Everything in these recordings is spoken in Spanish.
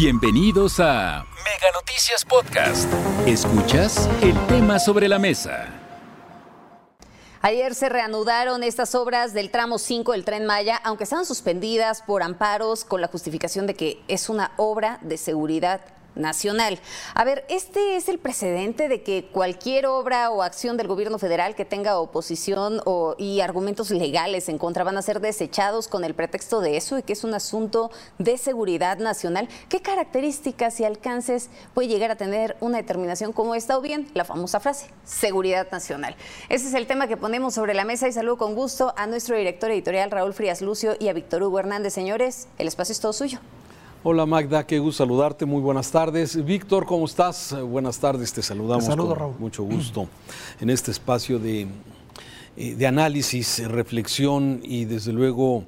Bienvenidos a Mega Noticias Podcast. Escuchas el tema sobre la mesa. Ayer se reanudaron estas obras del tramo 5 del tren Maya, aunque estaban suspendidas por amparos con la justificación de que es una obra de seguridad nacional. A ver, este es el precedente de que cualquier obra o acción del gobierno federal que tenga oposición o, y argumentos legales en contra van a ser desechados con el pretexto de eso y que es un asunto de seguridad nacional. ¿Qué características y alcances puede llegar a tener una determinación como esta o bien la famosa frase, seguridad nacional? Ese es el tema que ponemos sobre la mesa y saludo con gusto a nuestro director editorial Raúl Frías Lucio y a Víctor Hugo Hernández. Señores, el espacio es todo suyo. Hola Magda, qué gusto saludarte, muy buenas tardes. Víctor, ¿cómo estás? Buenas tardes, te saludamos saludo, con Raúl. mucho gusto en este espacio de, eh, de análisis, reflexión y desde luego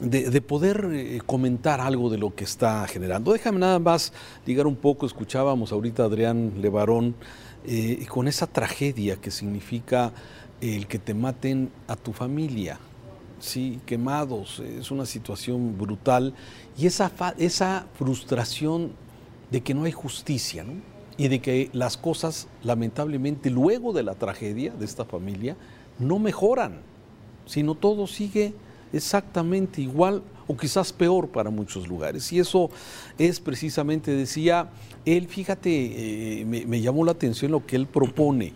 de, de poder eh, comentar algo de lo que está generando. Déjame nada más ligar un poco, escuchábamos ahorita a Adrián Levarón eh, con esa tragedia que significa el que te maten a tu familia sí, quemados, es una situación brutal y esa, esa frustración de que no hay justicia, ¿no? Y de que las cosas, lamentablemente, luego de la tragedia de esta familia, no mejoran, sino todo sigue exactamente igual o quizás peor para muchos lugares. Y eso es precisamente, decía él, fíjate, eh, me, me llamó la atención lo que él propone.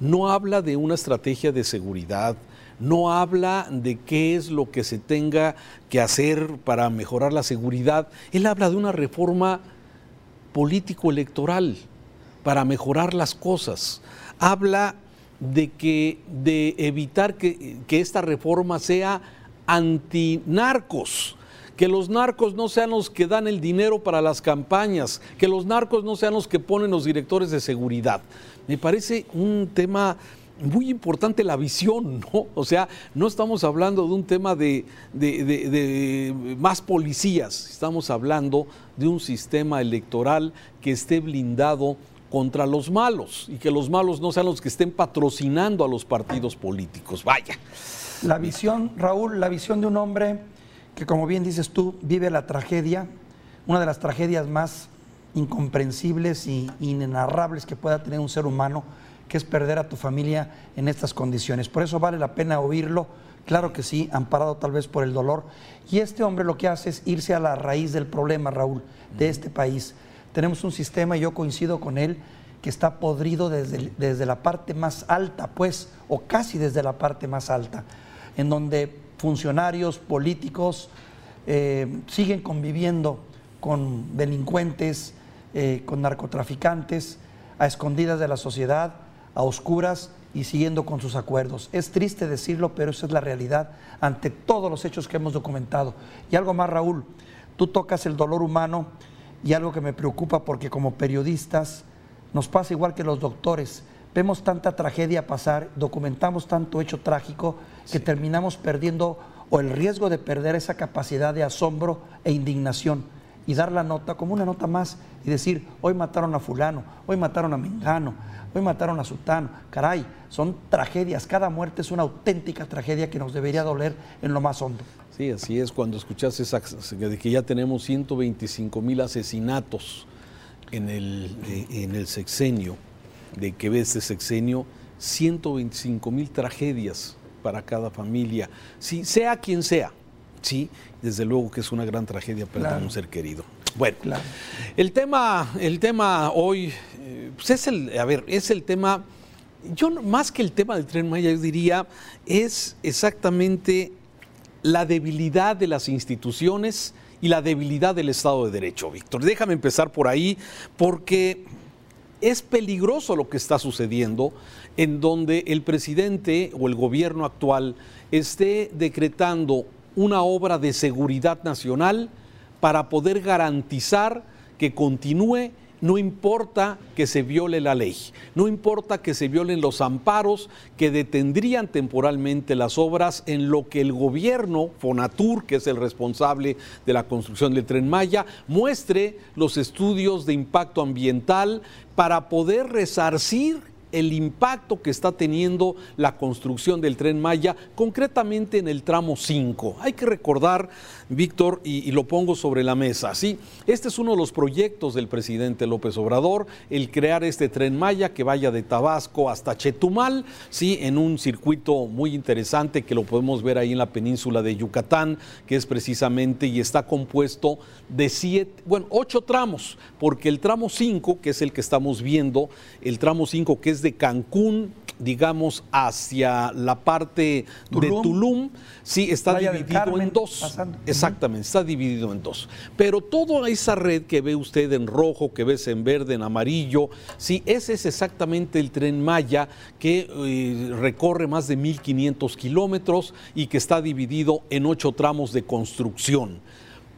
No habla de una estrategia de seguridad, no habla de qué es lo que se tenga que hacer para mejorar la seguridad. Él habla de una reforma político-electoral para mejorar las cosas. Habla de que de evitar que, que esta reforma sea antinarcos que los narcos no sean los que dan el dinero para las campañas, que los narcos no sean los que ponen los directores de seguridad. Me parece un tema muy importante la visión, ¿no? O sea, no estamos hablando de un tema de, de, más policías, estamos hablando de un sistema electoral que esté blindado contra los malos y que los malos no sean los que estén patrocinando a los partidos políticos. Vaya. La visión, Raúl, la visión de un hombre que, como bien dices tú, vive la tragedia, una de las tragedias más incomprensibles e inenarrables que pueda tener un ser humano, que es perder a tu familia en estas condiciones. Por eso vale la pena oírlo, claro que sí, amparado tal vez por el dolor. Y este hombre lo que hace es irse a la raíz del problema, Raúl, de este país. Tenemos un sistema, y yo coincido con él, que está podrido desde, desde la parte más alta, pues, o casi desde la parte más alta, en donde funcionarios, políticos, eh, siguen conviviendo con delincuentes, eh, con narcotraficantes, a escondidas de la sociedad, a oscuras y siguiendo con sus acuerdos. Es triste decirlo, pero esa es la realidad ante todos los hechos que hemos documentado. Y algo más, Raúl, tú tocas el dolor humano y algo que me preocupa porque como periodistas nos pasa igual que los doctores. Vemos tanta tragedia pasar, documentamos tanto hecho trágico que sí. terminamos perdiendo o el riesgo de perder esa capacidad de asombro e indignación y dar la nota como una nota más y decir, hoy mataron a fulano, hoy mataron a Mengano, hoy mataron a Sutano. Caray, son tragedias, cada muerte es una auténtica tragedia que nos debería doler en lo más hondo. Sí, así es, cuando escuchas esa, de que ya tenemos 125 mil asesinatos en el, en el sexenio, de que ve este sexenio, 125 mil tragedias para cada familia, sí, sea quien sea, sí, desde luego que es una gran tragedia perder claro. un ser querido. Bueno, claro. el tema, el tema hoy, eh, pues es el, a ver, es el tema, yo más que el tema del tren Maya, yo diría, es exactamente la debilidad de las instituciones y la debilidad del Estado de Derecho, Víctor. Déjame empezar por ahí, porque es peligroso lo que está sucediendo en donde el presidente o el gobierno actual esté decretando una obra de seguridad nacional para poder garantizar que continúe, no importa que se viole la ley, no importa que se violen los amparos que detendrían temporalmente las obras en lo que el gobierno, Fonatur, que es el responsable de la construcción del tren Maya, muestre los estudios de impacto ambiental para poder resarcir el impacto que está teniendo la construcción del tren Maya, concretamente en el tramo 5. Hay que recordar, Víctor, y, lo pongo sobre la mesa, ¿sí? Este es uno de los proyectos del presidente López Obrador, el crear este tren Maya que vaya de Tabasco hasta Chetumal, ¿sí? En un circuito muy interesante que lo podemos ver ahí en la península de Yucatán, que es precisamente y está compuesto de siete, bueno, ocho tramos, porque el tramo 5, que es el que estamos viendo, el tramo 5 que es de Cancún, digamos, hacia la parte de Tulum, sí, está dividido en dos. Exactamente, está dividido en dos. Pero toda esa red que ve usted en rojo, que ves en verde, en amarillo, sí, ese es exactamente el tren Maya que eh, recorre más de 1.500 kilómetros y que está dividido en ocho tramos de construcción.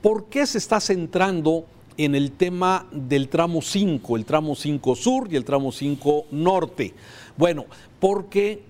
¿Por qué se está centrando en el tema del tramo 5, el tramo 5 sur y el tramo 5 norte? Bueno, porque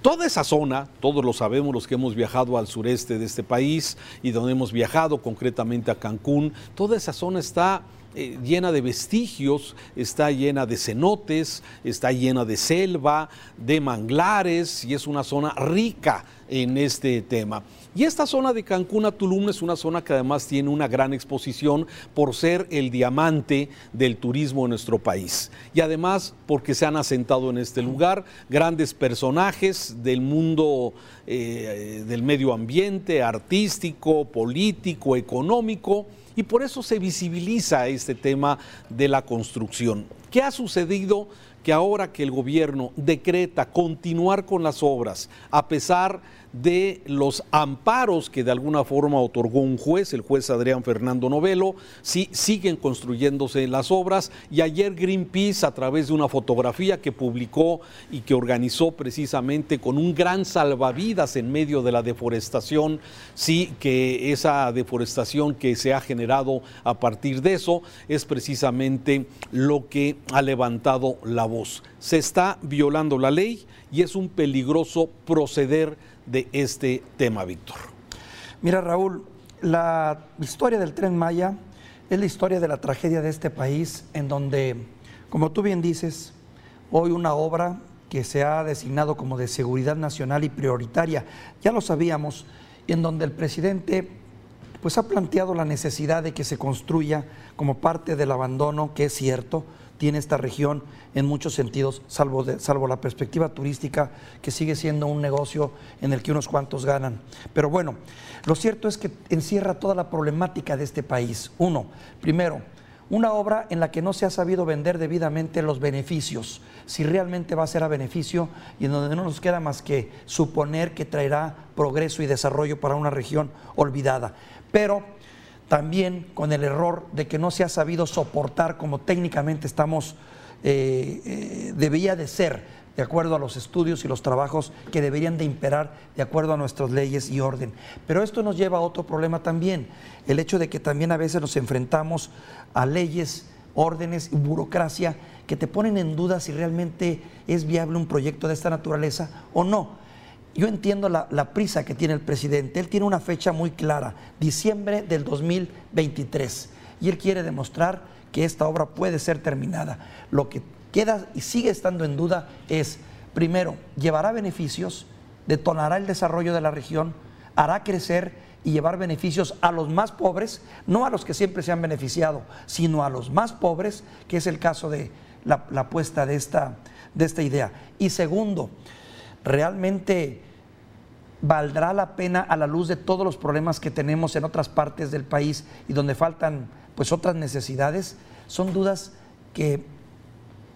toda esa zona, todos lo sabemos los que hemos viajado al sureste de este país y donde hemos viajado concretamente a Cancún, toda esa zona está eh, llena de vestigios, está llena de cenotes, está llena de selva, de manglares y es una zona rica en este tema. Y esta zona de Cancún a Tulum es una zona que además tiene una gran exposición por ser el diamante del turismo en nuestro país. Y además porque se han asentado en este lugar grandes personajes del mundo eh, del medio ambiente, artístico, político, económico y por eso se visibiliza este tema de la construcción. ¿Qué ha sucedido? Que ahora que el gobierno decreta continuar con las obras, a pesar de los amparos que de alguna forma otorgó un juez, el juez Adrián Fernando Novelo, sí siguen construyéndose las obras y ayer Greenpeace a través de una fotografía que publicó y que organizó precisamente con un gran salvavidas en medio de la deforestación, sí que esa deforestación que se ha generado a partir de eso es precisamente lo que ha levantado la voz. Se está violando la ley y es un peligroso proceder de este tema, Víctor. Mira, Raúl, la historia del tren Maya es la historia de la tragedia de este país, en donde, como tú bien dices, hoy una obra que se ha designado como de seguridad nacional y prioritaria, ya lo sabíamos, en donde el presidente pues ha planteado la necesidad de que se construya como parte del abandono, que es cierto, tiene esta región en muchos sentidos, salvo, salvo la perspectiva turística, que sigue siendo un negocio en el que unos cuantos ganan. Pero bueno, lo cierto es que encierra toda la problemática de este país. Uno, primero, una obra en la que no se ha sabido vender debidamente los beneficios, si realmente va a ser a beneficio y en donde no nos queda más que suponer que traerá progreso y desarrollo para una región olvidada. Pero también con el error de que no se ha sabido soportar como técnicamente estamos, eh, eh, debía de ser, de acuerdo a los estudios y los trabajos que deberían de imperar de acuerdo a nuestras leyes y orden. Pero esto nos lleva a otro problema también, el hecho de que también a veces nos enfrentamos a leyes, órdenes y burocracia que te ponen en duda si realmente es viable un proyecto de esta naturaleza o no yo entiendo la, prisa que tiene el presidente. Él tiene una fecha muy clara, diciembre del 2023. Y él quiere demostrar que esta obra puede ser terminada. Lo que queda y sigue estando en duda es, primero, llevará beneficios, detonará el desarrollo de la región, hará crecer y llevar beneficios a los más pobres, no a los que siempre se han beneficiado, sino a los más pobres, que es el caso de la, apuesta de esta, de esta idea. Y segundo, realmente valdrá la pena a la luz de todos los problemas que tenemos en otras partes del país y donde faltan pues otras necesidades, son dudas que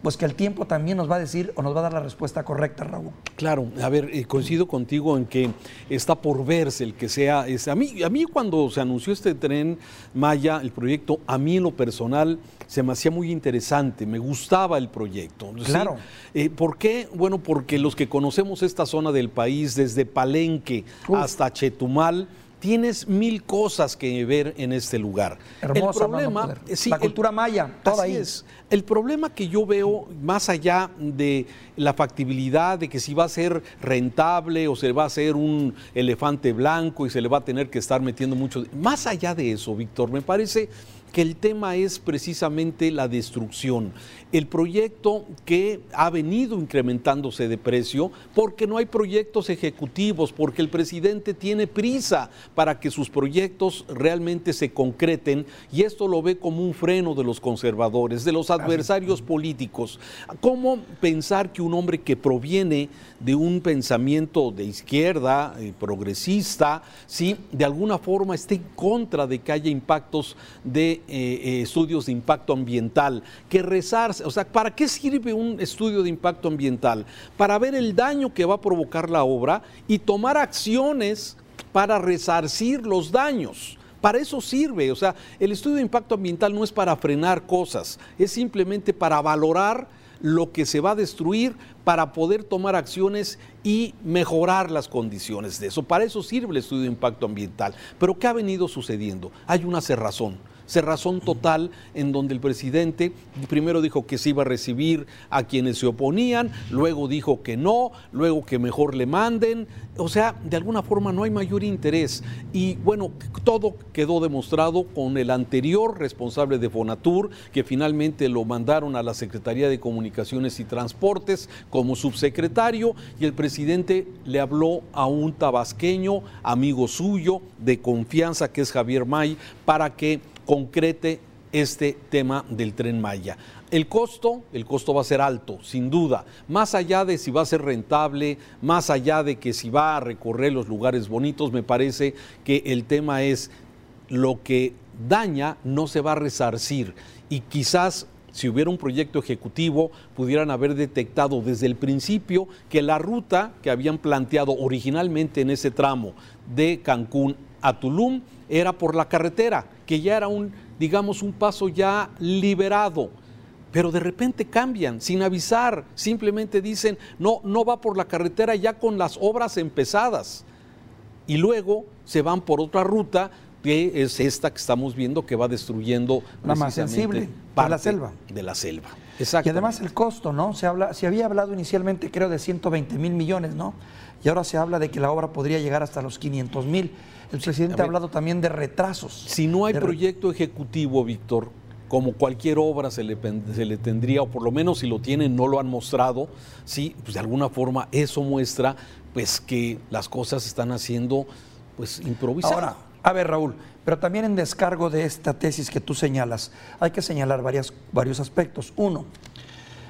pues que el tiempo también nos va a decir o nos va a dar la respuesta correcta, Raúl. Claro, a ver, eh, coincido contigo en que está por verse el que sea. a, mí, a mí cuando se anunció este tren Maya, el proyecto, a mí en lo personal se me hacía muy interesante, me gustaba el proyecto. Claro. Eh, ¿Por qué? Bueno, porque los que conocemos esta zona del país, desde Palenque hasta Chetumal, tienes mil cosas que ver en este lugar. Hermosa, el problema, la cultura maya, toda ahí. Es. El problema que yo veo, más allá de la factibilidad de que si va a ser rentable o se va a hacer un elefante blanco y se le va a tener que estar metiendo mucho, más allá de eso, Víctor, me parece que el tema es precisamente la destrucción. El proyecto que ha venido incrementándose de precio porque no hay proyectos ejecutivos, porque el presidente tiene prisa para que sus proyectos realmente se concreten y esto lo ve como un freno de los conservadores, de los adversarios políticos. ¿Cómo pensar que un hombre que proviene de un pensamiento de izquierda, eh, progresista, ¿sí? de alguna forma esté en contra de que haya impactos de eh, eh, estudios de impacto ambiental, que rezarse, o sea, ¿para qué sirve un estudio de impacto ambiental? Para ver el daño que va a provocar la obra y tomar acciones para resarcir los daños. Para eso sirve, o sea, el estudio de impacto ambiental no es para frenar cosas, es simplemente para valorar lo que se va a destruir para poder tomar acciones y mejorar las condiciones de eso. Para eso sirve el estudio de impacto ambiental. Pero ¿qué ha venido sucediendo? Hay una cerrazón cerrazón total en donde el presidente primero dijo que se iba a recibir a quienes se oponían, luego dijo que no, luego que mejor le manden. O sea, de alguna forma no hay mayor interés. Y bueno, todo quedó demostrado con el anterior responsable de Fonatur, que finalmente lo mandaron a la Secretaría de Comunicaciones y Transportes como subsecretario, y el presidente le habló a un tabasqueño, amigo suyo, de confianza, que es Javier May, para que concrete este tema del tren Maya. El costo, el costo va a ser alto, sin duda. Más allá de si va a ser rentable, más allá de que si va a recorrer los lugares bonitos, me parece que el tema es lo que daña no se va a resarcir. Y quizás si hubiera un proyecto ejecutivo, pudieran haber detectado desde el principio que la ruta que habían planteado originalmente en ese tramo de Cancún a Tulum era por la carretera, que ya era un, digamos, un paso ya liberado. Pero de repente cambian sin avisar, simplemente dicen, no, no va por la carretera ya con las obras empezadas. Y luego se van por otra ruta que es esta que estamos viendo que va destruyendo la más sensible la selva. De la selva. Y además el costo, ¿no? Se habla, se había hablado inicialmente creo de 120 mil millones, ¿no? Y ahora se habla de que la obra podría llegar hasta los 500 mil. El presidente ha hablado también de retrasos. Si no hay proyecto ejecutivo, Víctor, como cualquier obra se le, se le, tendría, o por lo menos si lo tienen, no lo han mostrado, sí, pues de alguna forma eso muestra pues que las cosas están haciendo pues improvisadas. Ahora, a ver Raúl, pero también en descargo de esta tesis que tú señalas, hay que señalar varias, varios aspectos. Uno,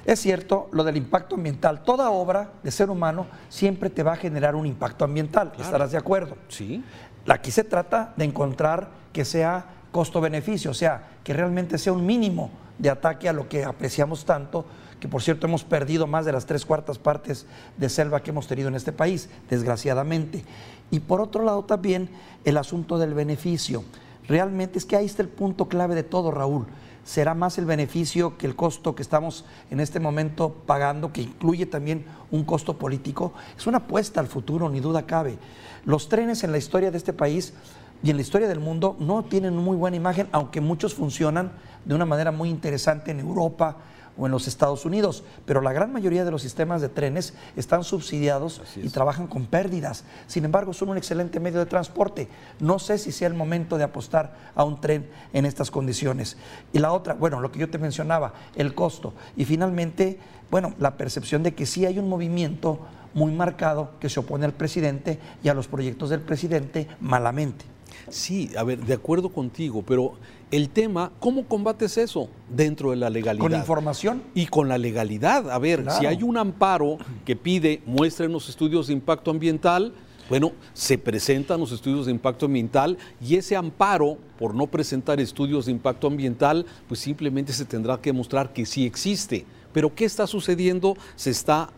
es cierto lo del impacto ambiental. Toda obra de ser humano siempre te va a generar un impacto ambiental. ¿Estarás de acuerdo? Sí. Aquí se trata de encontrar que sea costo-beneficio, o sea, que realmente sea un mínimo de ataque a lo que apreciamos tanto, que por cierto hemos perdido más de las tres cuartas partes de selva que hemos tenido en este país, desgraciadamente. Y por otro lado también el asunto del beneficio. Realmente es que ahí está el punto clave de todo, Raúl. Será más el beneficio que el costo que estamos en este momento pagando, que incluye también un costo político. Es una apuesta al futuro, ni duda cabe. Los trenes en la historia de este país y en la historia del mundo no tienen muy buena imagen, aunque muchos funcionan de una manera muy interesante en Europa o en los Estados Unidos, pero la gran mayoría de los sistemas de trenes están subsidiados y trabajan con pérdidas. Sin embargo, son un excelente medio de transporte. No sé si sea el momento de apostar a un tren en estas condiciones. Y la otra, bueno, lo que yo te mencionaba, el costo. Y finalmente, bueno, la percepción de que sí hay un movimiento muy marcado que se opone al presidente y a los proyectos del presidente malamente. Sí, a ver, de acuerdo contigo, pero el tema, ¿cómo combates eso dentro de la legalidad? Con información. Y con la legalidad. A ver, si hay un amparo que pide muestren los estudios de impacto ambiental, bueno, se presentan los estudios de impacto ambiental y ese amparo por no presentar estudios de impacto ambiental, pues simplemente se tendrá que mostrar que sí existe. Pero ¿qué está sucediendo? Se está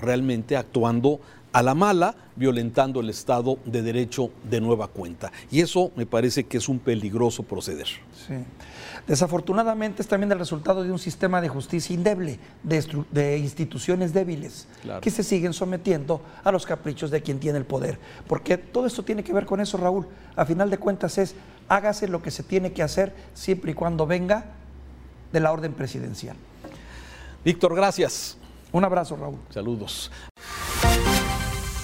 realmente actuando a la mala, violentando el Estado de Derecho de nueva cuenta. Y eso me parece que es un peligroso proceder. Sí. Desafortunadamente es también el resultado de un sistema de justicia indeble, de, instituciones débiles, que se siguen sometiendo a los caprichos de quien tiene el poder. Porque todo esto tiene que ver con eso, Raúl. A final de cuentas es, hágase lo que se tiene que hacer siempre y cuando venga de la orden presidencial. Víctor, gracias. Un abrazo, Raúl. Saludos.